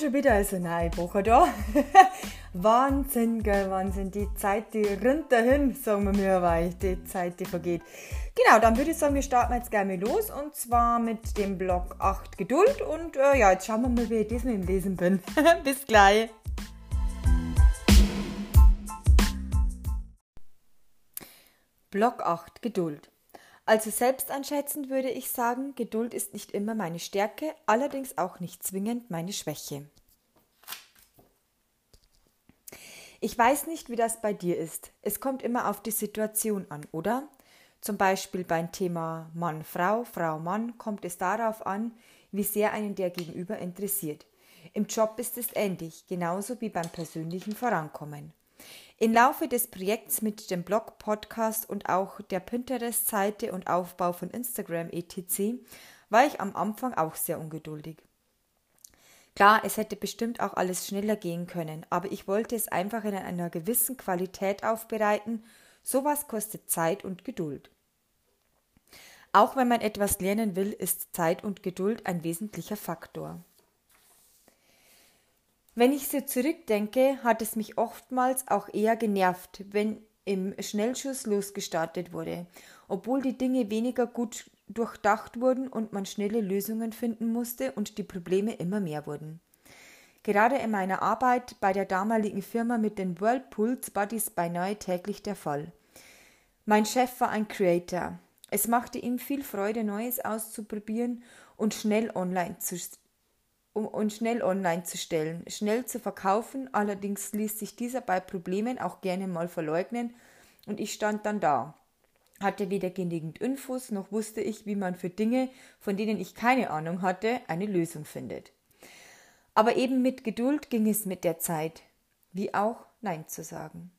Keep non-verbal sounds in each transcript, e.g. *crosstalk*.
Schon wieder eine neue Woche da. *laughs* Wahnsinn, gell, Wahnsinn. Die Zeit, die rinnt dahin, sagen wir mir, weil die Zeit, die vergeht. Genau, dann würde ich sagen, wir starten jetzt gerne los und zwar mit dem Block 8 Geduld. Und äh, ja, jetzt schauen wir mal, wie ich diesmal im Lesen bin. *laughs* Bis gleich. Block 8 Geduld. Also selbsteinschätzend würde ich sagen, Geduld ist nicht immer meine Stärke, allerdings auch nicht zwingend meine Schwäche. Ich weiß nicht, wie das bei dir ist. Es kommt immer auf die Situation an, oder? Zum Beispiel beim Thema Mann, Frau, Frau, Mann kommt es darauf an, wie sehr einen der Gegenüber interessiert. Im Job ist es ähnlich, genauso wie beim persönlichen Vorankommen. Im Laufe des Projekts mit dem Blog, Podcast und auch der Pinterest-Seite und Aufbau von Instagram etc. war ich am Anfang auch sehr ungeduldig. Klar, es hätte bestimmt auch alles schneller gehen können, aber ich wollte es einfach in einer gewissen Qualität aufbereiten. Sowas kostet Zeit und Geduld. Auch wenn man etwas lernen will, ist Zeit und Geduld ein wesentlicher Faktor. Wenn ich so zurückdenke, hat es mich oftmals auch eher genervt, wenn im Schnellschuss losgestartet wurde, obwohl die Dinge weniger gut durchdacht wurden und man schnelle Lösungen finden musste und die Probleme immer mehr wurden. Gerade in meiner Arbeit bei der damaligen Firma mit den Whirlpools war dies beinahe täglich der Fall. Mein Chef war ein Creator. Es machte ihm viel Freude, Neues auszuprobieren und schnell online zu um, und schnell online zu stellen, schnell zu verkaufen, allerdings ließ sich dieser bei Problemen auch gerne mal verleugnen und ich stand dann da. Hatte weder genügend Infos, noch wusste ich, wie man für Dinge, von denen ich keine Ahnung hatte, eine Lösung findet. Aber eben mit Geduld ging es mit der Zeit, wie auch Nein zu sagen.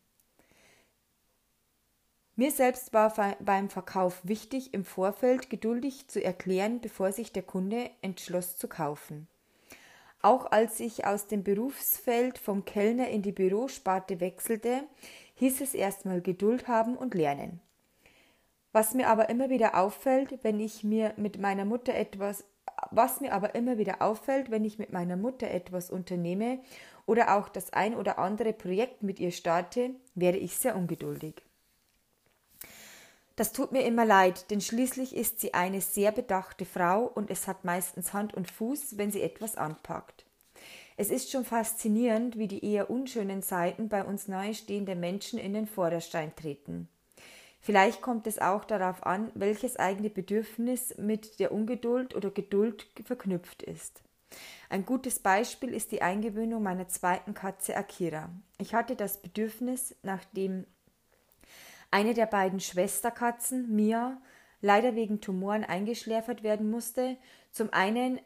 Mir selbst war beim Verkauf wichtig, im Vorfeld geduldig zu erklären, bevor sich der Kunde entschloss zu kaufen. Auch als ich aus dem Berufsfeld vom Kellner in die Bürosparte wechselte, hieß es erstmal Geduld haben und lernen. Was mir aber immer wieder auffällt, wenn ich mir mit meiner Mutter etwas was mir aber immer wieder auffällt, wenn ich mit meiner Mutter etwas unternehme oder auch das ein oder andere Projekt mit ihr starte, werde ich sehr ungeduldig. Das tut mir immer leid, denn schließlich ist sie eine sehr bedachte Frau und es hat meistens Hand und Fuß, wenn sie etwas anpackt. Es ist schon faszinierend, wie die eher unschönen Seiten bei uns nahestehenden Menschen in den Vorderstein treten. Vielleicht kommt es auch darauf an, welches eigene Bedürfnis mit der Ungeduld oder Geduld verknüpft ist. Ein gutes Beispiel ist die Eingewöhnung meiner zweiten Katze Akira. Ich hatte das Bedürfnis, nachdem eine der beiden Schwesterkatzen, Mia, leider wegen Tumoren eingeschläfert werden musste. Zum einen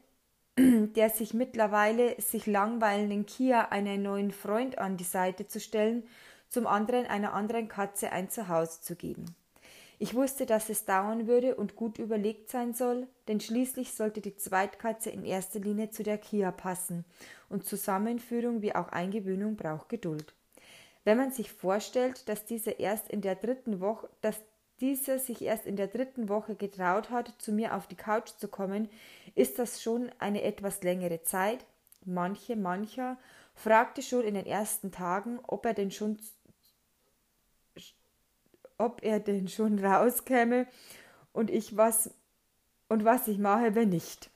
*clears throat* der sich mittlerweile sich langweilenden Kia einen neuen Freund an die Seite zu stellen, zum anderen einer anderen Katze ein Zuhause zu geben. Ich wusste, dass es dauern würde und gut überlegt sein soll, denn schließlich sollte die Zweitkatze in erster Linie zu der Kia passen, und Zusammenführung wie auch Eingewöhnung braucht Geduld. Wenn man sich vorstellt, dass dieser erst in der dritten Woche, dass dieser sich erst in der dritten Woche getraut hat, zu mir auf die Couch zu kommen, ist das schon eine etwas längere Zeit. Manche, mancher fragte schon in den ersten Tagen, ob er denn schon ob er denn schon *laughs* rauskäme und ich was und was ich mache, wenn nicht.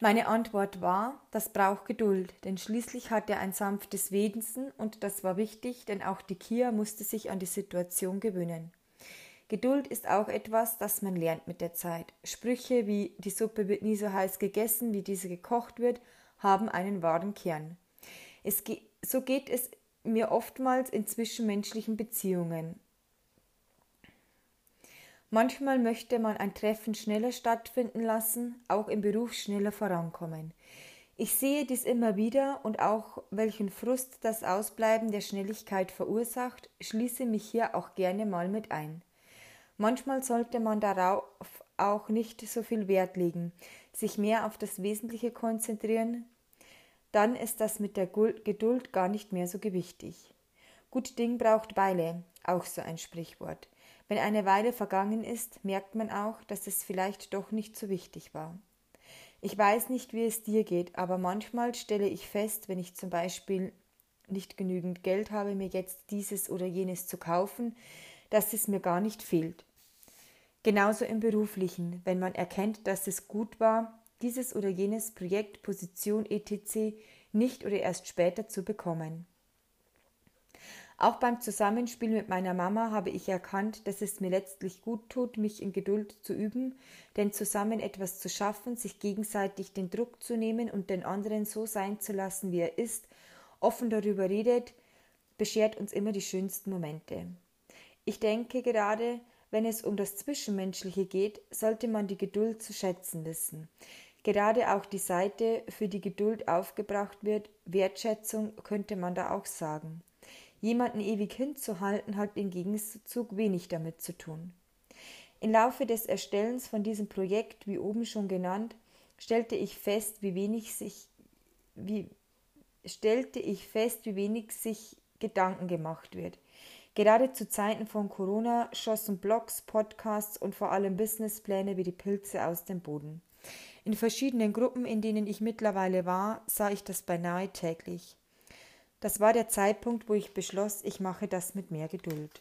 Meine Antwort war, das braucht Geduld, denn schließlich hat er ein sanftes Wesen und das war wichtig, denn auch die Kia musste sich an die Situation gewöhnen. Geduld ist auch etwas, das man lernt mit der Zeit. Sprüche wie die Suppe wird nie so heiß gegessen, wie diese gekocht wird, haben einen wahren Kern. Ge so geht es mir oftmals in zwischenmenschlichen Beziehungen. Manchmal möchte man ein Treffen schneller stattfinden lassen, auch im Beruf schneller vorankommen. Ich sehe dies immer wieder und auch welchen Frust das Ausbleiben der Schnelligkeit verursacht, schließe mich hier auch gerne mal mit ein. Manchmal sollte man darauf auch nicht so viel Wert legen, sich mehr auf das Wesentliche konzentrieren, dann ist das mit der Geduld gar nicht mehr so gewichtig. Gut Ding braucht Weile, auch so ein Sprichwort. Wenn eine Weile vergangen ist, merkt man auch, dass es vielleicht doch nicht so wichtig war. Ich weiß nicht, wie es dir geht, aber manchmal stelle ich fest, wenn ich zum Beispiel nicht genügend Geld habe, mir jetzt dieses oder jenes zu kaufen, dass es mir gar nicht fehlt. Genauso im beruflichen, wenn man erkennt, dass es gut war, dieses oder jenes Projekt, Position etc. nicht oder erst später zu bekommen. Auch beim Zusammenspiel mit meiner Mama habe ich erkannt, dass es mir letztlich gut tut, mich in Geduld zu üben, denn zusammen etwas zu schaffen, sich gegenseitig den Druck zu nehmen und den anderen so sein zu lassen, wie er ist, offen darüber redet, beschert uns immer die schönsten Momente. Ich denke gerade, wenn es um das Zwischenmenschliche geht, sollte man die Geduld zu schätzen wissen. Gerade auch die Seite, für die Geduld aufgebracht wird, Wertschätzung könnte man da auch sagen. Jemanden ewig hinzuhalten hat im Gegenzug wenig damit zu tun. Im Laufe des Erstellens von diesem Projekt, wie oben schon genannt, stellte ich fest, wie wenig sich, wie, stellte ich fest, wie wenig sich Gedanken gemacht wird. Gerade zu Zeiten von Corona schossen Blogs, Podcasts und vor allem Businesspläne wie die Pilze aus dem Boden. In verschiedenen Gruppen, in denen ich mittlerweile war, sah ich das beinahe täglich. Das war der Zeitpunkt, wo ich beschloss, ich mache das mit mehr Geduld.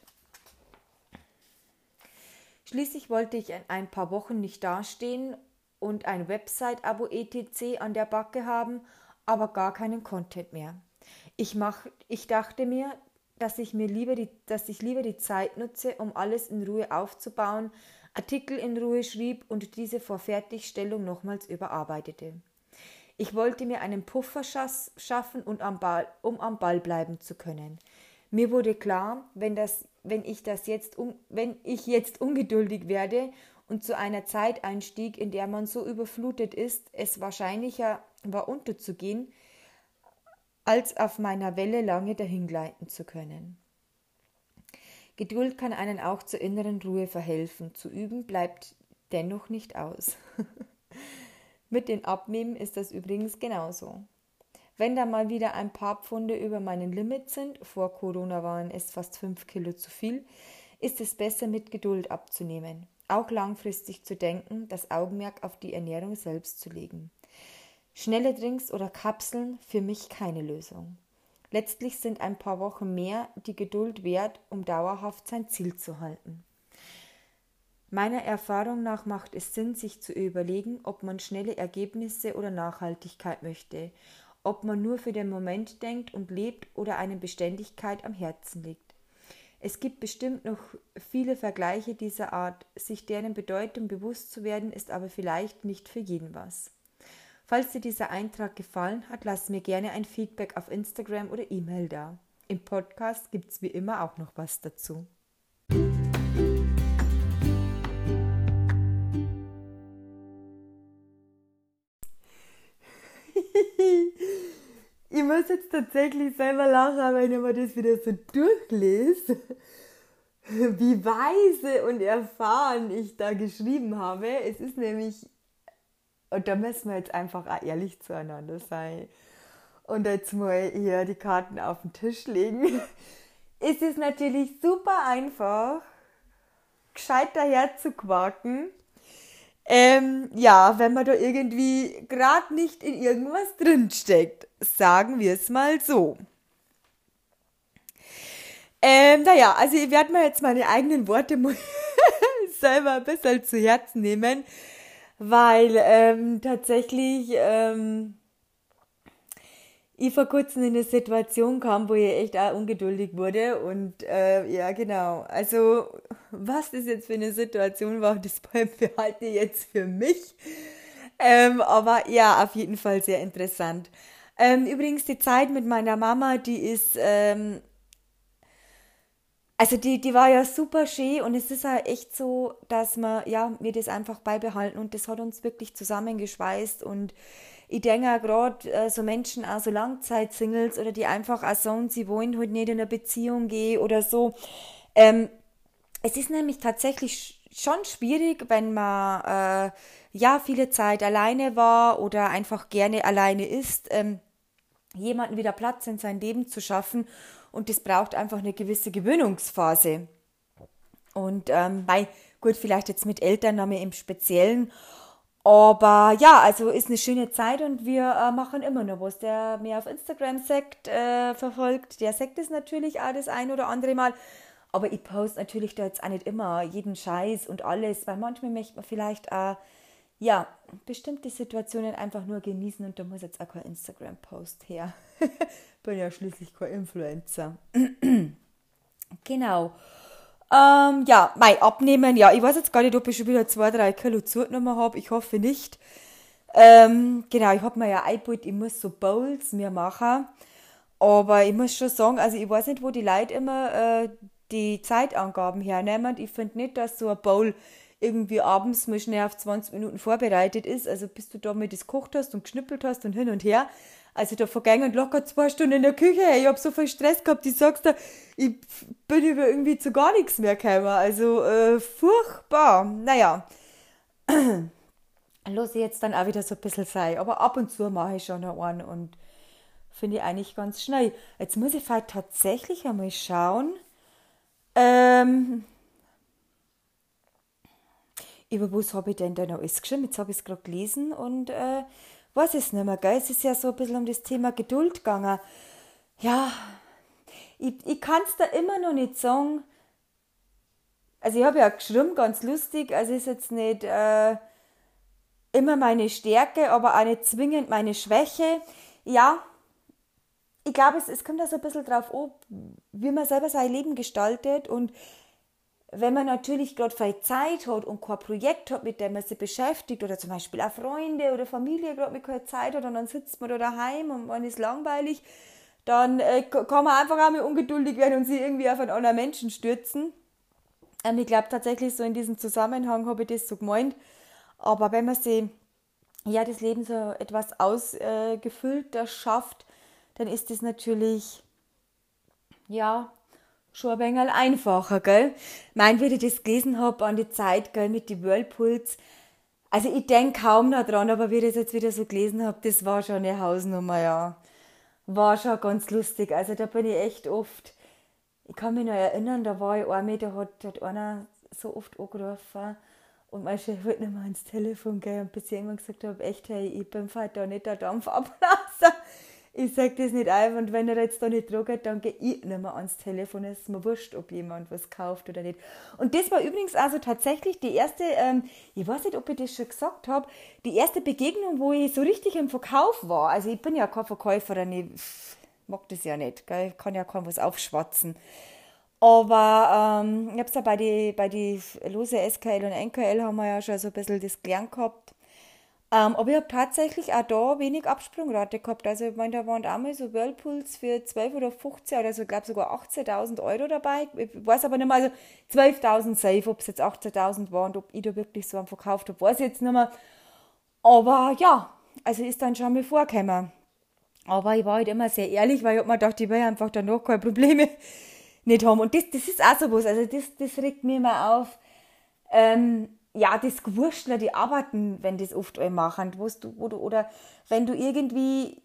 Schließlich wollte ich in ein paar Wochen nicht dastehen und ein Website-Abo etc. an der Backe haben, aber gar keinen Content mehr. Ich, mach, ich dachte mir, dass ich mir lieber die, dass ich lieber die Zeit nutze, um alles in Ruhe aufzubauen, Artikel in Ruhe schrieb und diese vor Fertigstellung nochmals überarbeitete. Ich wollte mir einen Puffer schaffen, und am Ball, um am Ball bleiben zu können. Mir wurde klar, wenn, das, wenn, ich das jetzt, wenn ich jetzt ungeduldig werde und zu einer Zeit einstieg, in der man so überflutet ist, es wahrscheinlicher war unterzugehen, als auf meiner Welle lange dahingleiten zu können. Geduld kann einen auch zur inneren Ruhe verhelfen. Zu üben bleibt dennoch nicht aus. *laughs* Mit den Abnehmen ist das übrigens genauso. Wenn da mal wieder ein paar Pfunde über meinen Limit sind, vor Corona waren es fast fünf Kilo zu viel, ist es besser mit Geduld abzunehmen, auch langfristig zu denken, das Augenmerk auf die Ernährung selbst zu legen. Schnelle Drinks oder Kapseln für mich keine Lösung. Letztlich sind ein paar Wochen mehr die Geduld wert, um dauerhaft sein Ziel zu halten. Meiner Erfahrung nach macht es Sinn, sich zu überlegen, ob man schnelle Ergebnisse oder Nachhaltigkeit möchte, ob man nur für den Moment denkt und lebt oder eine Beständigkeit am Herzen liegt. Es gibt bestimmt noch viele Vergleiche dieser Art, sich deren Bedeutung bewusst zu werden, ist aber vielleicht nicht für jeden was. Falls dir dieser Eintrag gefallen hat, lass mir gerne ein Feedback auf Instagram oder E-Mail da. Im Podcast gibt es wie immer auch noch was dazu. Muss jetzt tatsächlich selber lachen, wenn ich mir das wieder so durchlese, *laughs* wie weise und erfahren ich da geschrieben habe. Es ist nämlich, und da müssen wir jetzt einfach auch ehrlich zueinander sein und jetzt mal hier die Karten auf den Tisch legen. *laughs* Es ist natürlich super einfach, gescheit daher zu quaken ähm, ja, wenn man da irgendwie gerade nicht in irgendwas drinsteckt. Sagen wir es mal so. Ähm, naja, also ich werde mir jetzt meine eigenen Worte *laughs* selber ein bisschen zu Herzen nehmen, weil ähm, tatsächlich ähm, ich vor kurzem in eine Situation kam, wo ich echt auch ungeduldig wurde und äh, ja genau, also was das jetzt für eine Situation war, das *laughs* behalte ich jetzt für mich. Ähm, aber ja, auf jeden Fall sehr interessant. Ähm, übrigens, die Zeit mit meiner Mama, die ist, ähm, also die, die war ja super schön und es ist halt echt so, dass wir, ja, wir das einfach beibehalten und das hat uns wirklich zusammengeschweißt und ich denke auch gerade äh, so Menschen, auch so Langzeitsingles oder die einfach auch sagen, sie wollen halt nicht in eine Beziehung gehen oder so. Ähm, es ist nämlich tatsächlich schon schwierig, wenn man äh, ja viele Zeit alleine war oder einfach gerne alleine ist, ähm, jemanden wieder Platz in sein Leben zu schaffen. Und das braucht einfach eine gewisse Gewöhnungsphase. Und ähm, bei, gut, vielleicht jetzt mit Elternname im Speziellen, Aber ja, also ist eine schöne Zeit und wir äh, machen immer noch was. Der mir auf Instagram sagt, äh, verfolgt, der sagt es natürlich auch das ein oder andere Mal. Aber ich poste natürlich da jetzt auch nicht immer jeden Scheiß und alles, weil manchmal möchte man vielleicht auch, ja, bestimmte Situationen einfach nur genießen und da muss jetzt auch kein Instagram-Post her. *laughs* Bin ja schließlich kein Influencer. *clears throat* genau. Ähm, ja, mein Abnehmen, ja, ich weiß jetzt gar nicht, ob ich schon wieder zwei, drei Kilo zugenommen habe. Ich hoffe nicht. Ähm, genau, ich habe mir ja eingebaut, ich muss so Bowls mir machen. Aber ich muss schon sagen, also ich weiß nicht, wo die Leute immer äh, die Zeitangaben hernehmen. Ich finde nicht, dass so ein Bowl irgendwie abends mal schnell auf 20 Minuten vorbereitet ist. Also bis du da mal das gekocht hast und geschnippelt hast und hin und her. Also da vergingen locker zwei Stunden in der Küche. Ich habe so viel Stress gehabt, ich sag's dir, ich bin über irgendwie zu gar nichts mehr gekommen. Also äh, furchtbar. Naja. *clears throat* Ich jetzt dann auch wieder so ein bisschen sein. Aber ab und zu mache ich schon noch einen und finde ich eigentlich ganz schnell. Jetzt muss ich vielleicht tatsächlich einmal schauen. Ähm, über was habe ich denn da noch alles geschrieben? Jetzt habe ich es gerade gelesen und äh, weiß es nicht mehr, gell? Es ist ja so ein bisschen um das Thema Geduld gegangen. Ja, ich, ich kann es da immer noch nicht sagen. Also ich habe ja geschrieben, ganz lustig, also ist jetzt nicht äh, immer meine Stärke, aber auch nicht zwingend meine Schwäche. Ja, ich glaube, es, es kommt da so ein bisschen drauf an, wie man selber sein Leben gestaltet und wenn man natürlich gerade viel Zeit hat und kein Projekt hat, mit dem man sich beschäftigt, oder zum Beispiel auch Freunde oder Familie gerade mit keine Zeit hat und dann sitzt man da daheim und man ist langweilig, dann äh, kann man einfach auch mal ungeduldig werden und sich irgendwie auf einen anderen Menschen stürzen. Ähm, ich glaube tatsächlich so in diesem Zusammenhang habe ich das so gemeint. Aber wenn man sich ja das Leben so etwas ausgefüllter äh, schafft, dann ist das natürlich ja schon ein wenig einfacher, gell? Mein, wie ich das gelesen habe an die Zeit, gell, mit den Whirlpools. Also ich denke kaum noch dran, aber wie ich das jetzt wieder so gelesen habe, das war schon eine Hausnummer, ja. War schon ganz lustig. Also da bin ich echt oft, ich kann mich noch erinnern, da war ich einmal, da hat, hat einer so oft angerufen und mein Chef hat nicht mal ins Telefon gehen und bis ich irgendwann gesagt habe, echt, hey, ich bin da nicht der Dampf ablassen ich sage das nicht einfach und wenn er jetzt da nicht droht, dann gehe ich nicht mehr ans Telefon. Es ist mir wurscht, ob jemand was kauft oder nicht. Und das war übrigens also tatsächlich die erste, ähm, ich weiß nicht, ob ich das schon gesagt habe, die erste Begegnung, wo ich so richtig im Verkauf war. Also ich bin ja kein Verkäuferin, ich mag das ja nicht, gell? ich kann ja kaum was aufschwatzen. Aber ähm, ich habe es ja bei den bei die Lose SKL und NKL haben wir ja schon so ein bisschen das gelernt gehabt ähm, aber ich habe tatsächlich auch da wenig Absprungrate gehabt. Also ich meine, da waren einmal so Whirlpools für 12 oder 15 oder so, ich glaube sogar 18.000 Euro dabei. Ich weiß aber nicht mehr, also 12.000 safe, ob es jetzt 18.000 waren und ob ich da wirklich so einen verkauft habe, weiß ich jetzt nicht mehr. Aber ja, also ist dann schon mal vorgekommen. Aber ich war halt immer sehr ehrlich, weil ich hab mir gedacht, ich will einfach danach keine Probleme *laughs* nicht haben. Und das, das ist auch so was, also das, das regt mir immer auf. Ähm, ja, das Gewurschtler, die arbeiten, wenn das oft alle machen, wo du, wo du, oder wenn du irgendwie,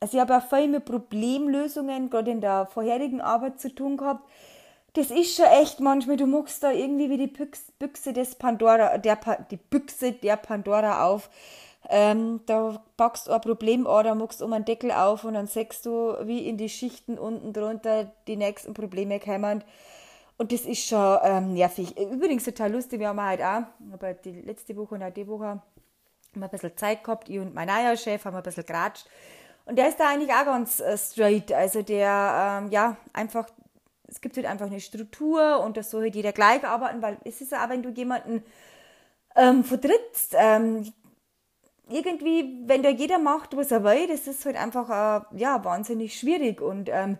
also ich habe auch viel mit Problemlösungen, gerade in der vorherigen Arbeit zu tun gehabt, das ist schon echt manchmal, du machst da irgendwie wie die Büchse des Pandora, der, die Büchse der Pandora auf. Ähm, da packst du ein Problem an, da machst du um einen Deckel auf und dann sagst du, wie in die Schichten unten drunter die nächsten Probleme kommen. Und das ist schon ähm, nervig. Übrigens total lustig, wir haben halt auch, aber die letzte Woche und auch die Woche haben wir ein bisschen Zeit gehabt, ich und mein neuer Chef haben ein bisschen geratscht. Und der ist da eigentlich auch ganz äh, straight. Also der, ähm, ja, einfach, es gibt halt einfach eine Struktur und das soll halt jeder gleich arbeiten, weil es ist ja auch, wenn du jemanden ähm, vertrittst, ähm, irgendwie, wenn da jeder macht, was er will, das ist halt einfach, äh, ja, wahnsinnig schwierig. Und ähm,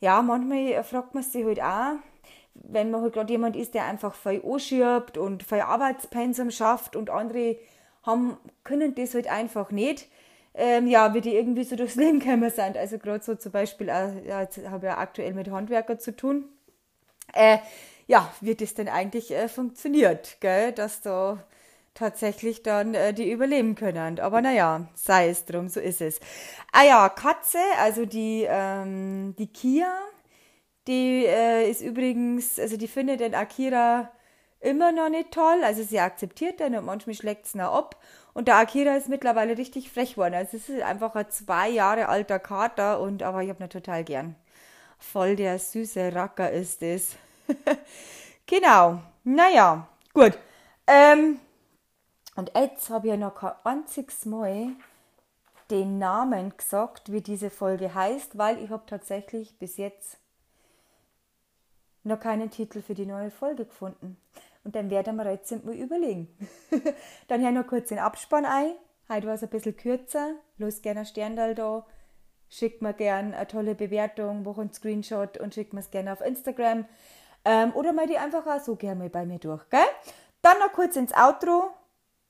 ja, manchmal fragt man sich halt auch, wenn man halt gerade jemand ist, der einfach viel anschiebt und viel Arbeitspensum schafft und andere haben, können das halt einfach nicht, ähm, ja, wie die irgendwie so durchs *laughs* Leben gekommen sind. Also gerade so zum Beispiel, äh, ja, jetzt habe ich ja aktuell mit Handwerker zu tun. Äh, ja, wie das denn eigentlich äh, funktioniert, gell? dass da tatsächlich dann äh, die überleben können. Aber naja, sei es drum, so ist es. Ah ja, Katze, also die, ähm, die Kia, die äh, ist übrigens, also die findet den Akira immer noch nicht toll. Also sie akzeptiert den und manchmal schlägt es noch ab. Und der Akira ist mittlerweile richtig frech geworden. Also es ist einfach ein zwei Jahre alter Kater und aber ich habe ihn total gern. Voll der süße Racker ist es. *laughs* genau. Naja, gut. Ähm, und jetzt habe ich ja noch kein einziges Mal den Namen gesagt, wie diese Folge heißt, weil ich habe tatsächlich bis jetzt noch keinen Titel für die neue Folge gefunden. Und dann werden wir jetzt mal überlegen. *laughs* dann hier noch kurz den Abspann ein. Heute war es ein bisschen kürzer. Los gerne ein Sterndal da. Schickt mir gerne eine tolle Bewertung, mach einen Screenshot und schickt mir es gerne auf Instagram. Ähm, oder mal die einfach auch so gerne mal bei mir durch, gell? Dann noch kurz ins Outro.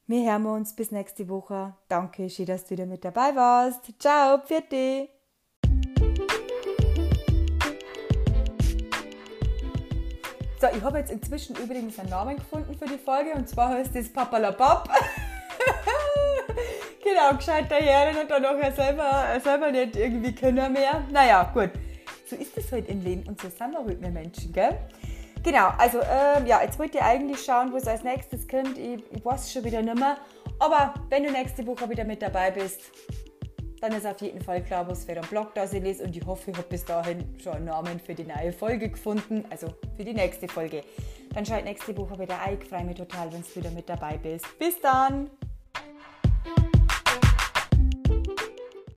Wir hören uns bis nächste Woche. Danke, schön, dass du wieder mit dabei warst. Ciao, pfiat So, ich habe jetzt inzwischen übrigens einen Namen gefunden für die Folge und zwar heißt es Papalapap. *laughs* genau, gescheit daher und dann auch selber, selber nicht irgendwie können mehr. Naja, gut. So ist es halt im Leben und so sind wir halt wir Menschen, gell? Genau, also ähm, ja, jetzt wollt ihr eigentlich schauen, wo es als nächstes kommt. Ich, ich weiß schon wieder nicht mehr. Aber wenn du nächste Woche wieder mit dabei bist, dann ist auf jeden Fall klar, was für ein Blog da sie ist. Und ich hoffe, ich habe bis dahin schon einen Namen für die neue Folge gefunden, also für die nächste Folge. Dann schalt nächste Woche wieder ein. Ich freue mich total, wenn du wieder mit dabei bist. Bis dann!